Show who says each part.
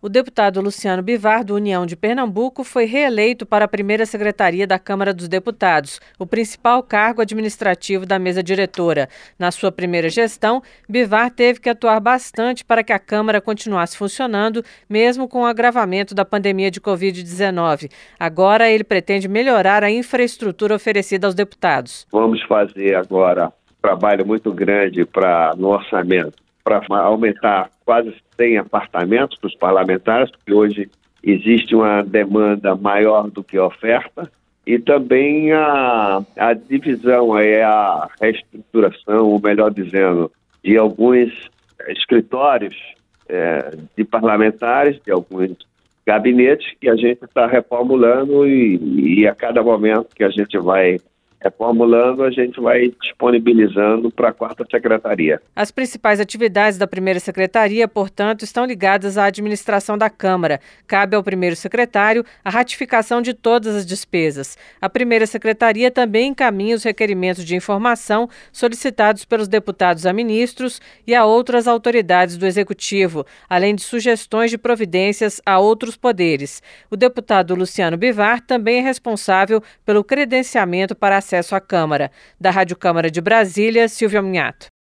Speaker 1: O deputado Luciano Bivar, do União de Pernambuco, foi reeleito para a primeira secretaria da Câmara dos Deputados, o principal cargo administrativo da mesa diretora. Na sua primeira gestão, Bivar teve que atuar bastante para que a Câmara continuasse funcionando, mesmo com o agravamento da pandemia de Covid-19. Agora, ele pretende melhorar a infraestrutura oferecida aos deputados.
Speaker 2: Vamos fazer agora um trabalho muito grande para no orçamento para aumentar quase 100 apartamentos para os parlamentares, porque hoje existe uma demanda maior do que oferta, e também a, a divisão, a reestruturação, ou melhor dizendo, de alguns escritórios é, de parlamentares, de alguns gabinetes que a gente está reformulando e, e a cada momento que a gente vai reformulando, a gente vai disponibilizando para a quarta secretaria.
Speaker 1: As principais atividades da primeira secretaria, portanto, estão ligadas à administração da Câmara. Cabe ao primeiro secretário a ratificação de todas as despesas. A primeira secretaria também encaminha os requerimentos de informação solicitados pelos deputados a ministros e a outras autoridades do executivo, além de sugestões de providências a outros poderes. O deputado Luciano Bivar também é responsável pelo credenciamento para a acesso à Câmara. Da Rádio Câmara de Brasília, Silvia Minhato.